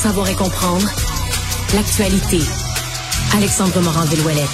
savoir et comprendre l'actualité. Alexandre Morin-Villouellette.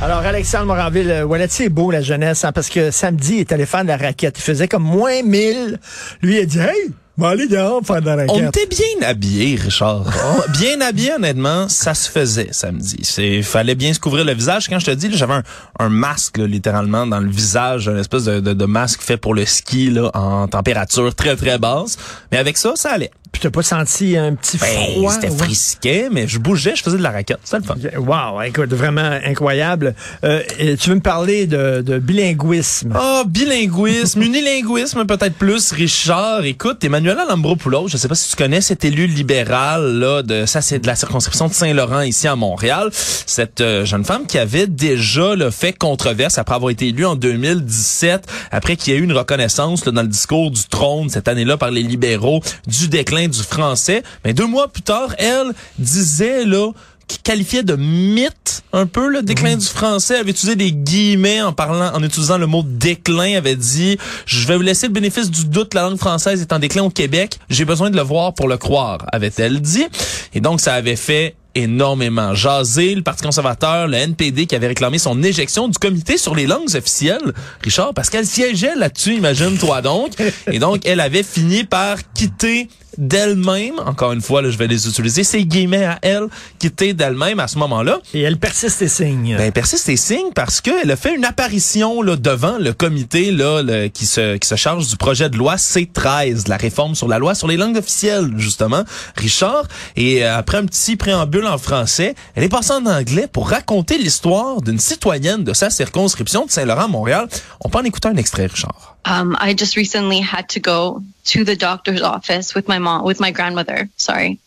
Alors, Alexandre Moranville-Wallet, c'est beau, la jeunesse, hein, parce que samedi, il est allé faire de la raquette. Il faisait comme moins 1000. Lui, il a dit, hey, bon, allez dehors faire de la raquette. On était bien habillés, Richard. Oh, bien habillés, honnêtement, ça se faisait samedi. C'est fallait bien se couvrir le visage. Quand je te dis, là, j'avais un, un masque là, littéralement dans le visage, une espèce de, de, de masque fait pour le ski là, en température très très basse. Mais avec ça, ça allait. Puis t'as pas senti un petit Ben, froid? C'était ouais? frisquet, mais je bougeais, je faisais de la raquette. C'était le fun. Wow, écoute, vraiment incroyable. Euh, tu veux me parler de, de bilinguisme? Ah, bilinguisme, unilinguisme peut-être plus, Richard. Écoute, Emmanuela Lambropoulos, je sais pas si tu connais cet élu libéral là de ça c'est de la circonscription de Saint-Laurent ici à Montréal. Cette euh, jeune femme qui avait déjà là, fait controverse après avoir été élue en 2017, après qu'il y ait eu une reconnaissance là, dans le discours du trône cette année-là par les libéraux du déclin du français. Mais deux mois plus tard, elle disait là qui qualifiait de mythe un peu le déclin du français, avait utilisé des guillemets en parlant, en utilisant le mot déclin, avait dit je vais vous laisser le bénéfice du doute, la langue française est en déclin au Québec, j'ai besoin de le voir pour le croire, avait-elle dit. Et donc ça avait fait énormément jaser le Parti conservateur, le NPD qui avait réclamé son éjection du comité sur les langues officielles, Richard, parce qu'elle siégeait là-dessus, imagine-toi donc. Et donc, elle avait fini par quitter d'elle-même, encore une fois, là, je vais les utiliser, ces guillemets à elle, quitter d'elle-même à ce moment-là. Et elle persiste et signe. Ben, persiste et signe parce qu'elle a fait une apparition là, devant le comité là, le- qui, se, qui se charge du projet de loi C13, la réforme sur la loi sur les langues officielles, justement, Richard. Et euh, après un petit préambule en français, elle est passée en anglais pour raconter l'histoire d'une citoyenne de sa circonscription de Saint-Laurent-Montréal. On peut en écouter un extrait, Richard. Um, I just recently had to go to the doctor's office with my mom, with my grandmother, sorry,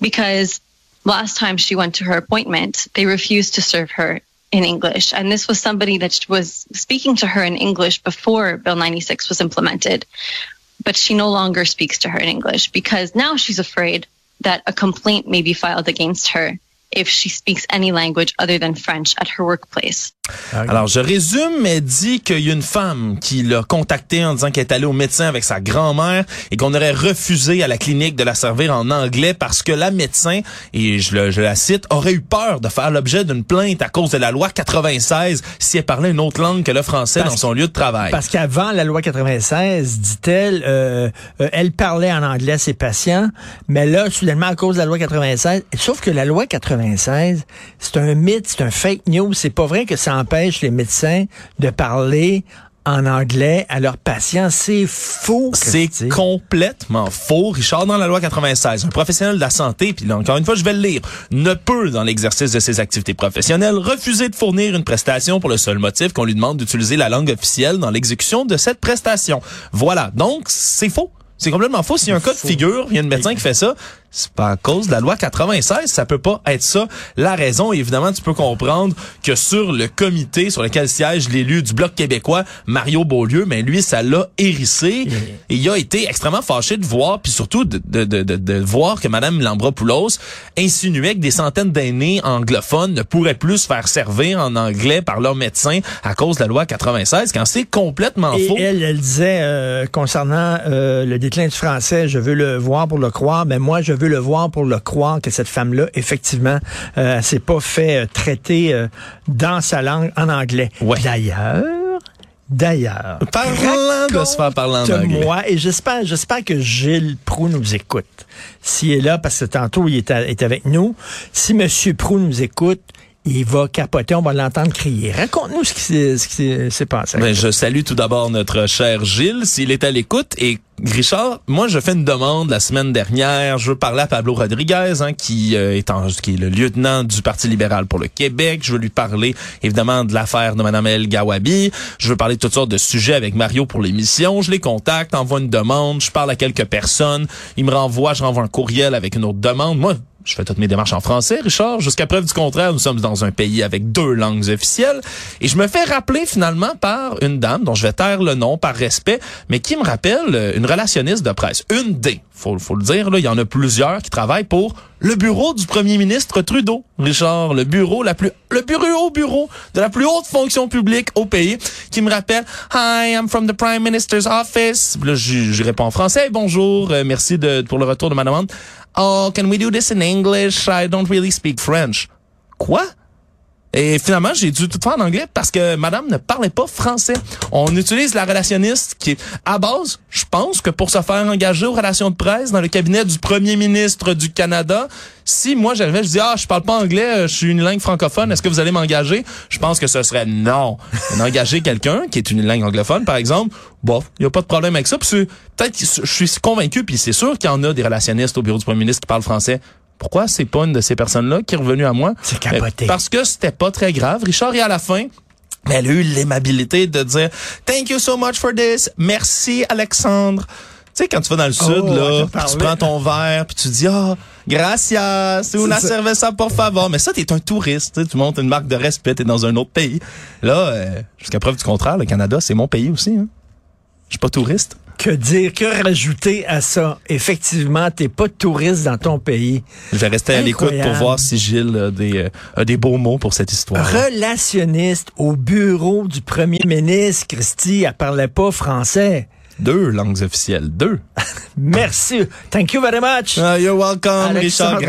because last time she went to her appointment, they refused to serve her in English. And this was somebody that was speaking to her in English before Bill 96 was implemented. But she no longer speaks to her in English because now she's afraid that a complaint may be filed against her if she speaks any language other than French at her workplace. Alors, je résume, mais dit qu'il y a une femme qui l'a contacté en disant qu'elle est allée au médecin avec sa grand-mère et qu'on aurait refusé à la clinique de la servir en anglais parce que la médecin, et je, le- je la cite, aurait eu peur de faire l'objet d'une plainte à cause de la loi 96 si elle parlait une autre langue que le français Parce- dans son lieu de travail. Parce qu'avant la loi 96, dit-elle, euh, euh, elle parlait en anglais à ses patients, mais là, soudainement, à cause de la loi 96, sauf que la loi 96, c'est un mythe, c'est un fake news. C'est pas vrai que ça empêche les médecins de parler en anglais à leurs patients. C'est faux. C'est complètement faux. Richard, dans la loi 96, un professionnel de la santé, puis là, encore une fois, je vais le lire, ne peut, dans l'exercice de ses activités professionnelles, refuser de fournir une prestation pour le seul motif qu'on lui demande d'utiliser la langue officielle dans l'exécution de cette prestation. Voilà. Donc, c'est faux. C'est complètement faux. S'il y a un cas de figure, il y a un médecin qui fait ça, c'est pas à cause de la loi 96. Ça peut pas être ça. La raison, évidemment, tu peux comprendre que sur le comité sur lequel siège l'élu du Bloc québécois, Mario Beaulieu, mais lui, ça l'a hérissé. Et il a été extrêmement fâché de voir, puis surtout de, de, de, de, de voir que Mme Lambropoulos insinuait que des centaines d'aînés anglophones ne pourraient plus se faire servir en anglais par leur médecin à cause de la loi 96, quand c'est complètement Et faux. elle, elle disait euh, concernant euh, le déclin du français, je veux le voir pour le croire, mais moi, je veux le voir pour le croire que cette femme-là, effectivement, euh, s'est pas fait euh, traiter euh, dans sa langue en anglais. Ouais. D'ailleurs, d'ailleurs, Parlant de se faire parler en anglais. moi, et j'espère, j'espère que Gilles Prou nous écoute. S'il est là, parce que tantôt il est, à- est avec nous, si Monsieur Prou nous écoute, il va capoter, on va l'entendre crier. Raconte-nous ce qui s'est- passé. Ben, je salue tout d'abord notre cher Gilles, s'il est à l'écoute. Et Richard, moi, je fais une demande la semaine dernière. Je veux parler à Pablo Rodriguez, hein, qui, euh, est en, qui est le lieutenant du Parti libéral pour le Québec. Je veux lui parler, évidemment, de l'affaire de Mme El Gawabi. Je veux parler de toutes sortes de sujets avec Mario pour l'émission. Je les contacte, envoie une demande, je parle à quelques personnes. Il me renvoie, je renvoie un courriel avec une autre demande. Moi, je fais toutes mes démarches en français, Richard. Jusqu'à preuve du contraire, nous sommes dans un pays avec deux langues officielles. Et je me fais rappeler finalement par une dame dont je vais taire le nom par respect, mais qui me rappelle euh, une relationniste de presse. Une des. faut, faut le dire, là, il y en a plusieurs qui travaillent pour le bureau du premier ministre Trudeau. Richard, le bureau, la plus, le bureau au bureau de la plus haute fonction publique au pays, qui me rappelle, Hi, I'm from the Prime Minister's office. Là, je, je réponds en français, bonjour, euh, merci de, pour le retour de ma demande. Oh, can we do this in English? I don't really speak French. Quoi? Et finalement, j'ai dû tout faire en anglais parce que madame ne parlait pas français. On utilise la relationniste qui est à base, je pense que pour se faire engager aux relations de presse dans le cabinet du premier ministre du Canada, si moi j'avais, je dis ah, je parle pas anglais, je suis une langue francophone, est-ce que vous allez m'engager? Je pense que ce serait non. Engager quelqu'un qui est une langue anglophone par exemple, bon, il y a pas de problème avec ça. Peut-être je suis convaincu puis c'est sûr qu'il y en a des relationnistes au bureau du premier ministre qui parlent français. Pourquoi c'est pas une de ces personnes-là qui est revenue à moi? C'est capoté. Parce que c'était pas très grave. Richard, et à la fin, elle a eu l'aimabilité de dire Thank you so much for this. Merci, Alexandre. Tu sais, quand tu vas dans le sud, Oh, là, je puis tu prends ton verre, puis tu dis, ah, gracias, una ça. cerveza, por favor. Mais ça, t'es un touriste, tu montes une marque de respect, t'es dans un autre pays. Là, euh, jusqu'à preuve du contraire, le Canada, c'est mon pays aussi. Hein. Je suis pas touriste. Que dire, que rajouter à ça? Effectivement, t'es pas touriste dans ton pays. Je vais rester à l'écoute pour voir si Gilles a des, euh, a des beaux mots pour cette histoire. Relationniste au bureau du premier ministre, Christy, elle parlait pas français. Deux langues officielles, deux. Merci. Thank you very much. Ah, you're welcome, Alexandre Richard.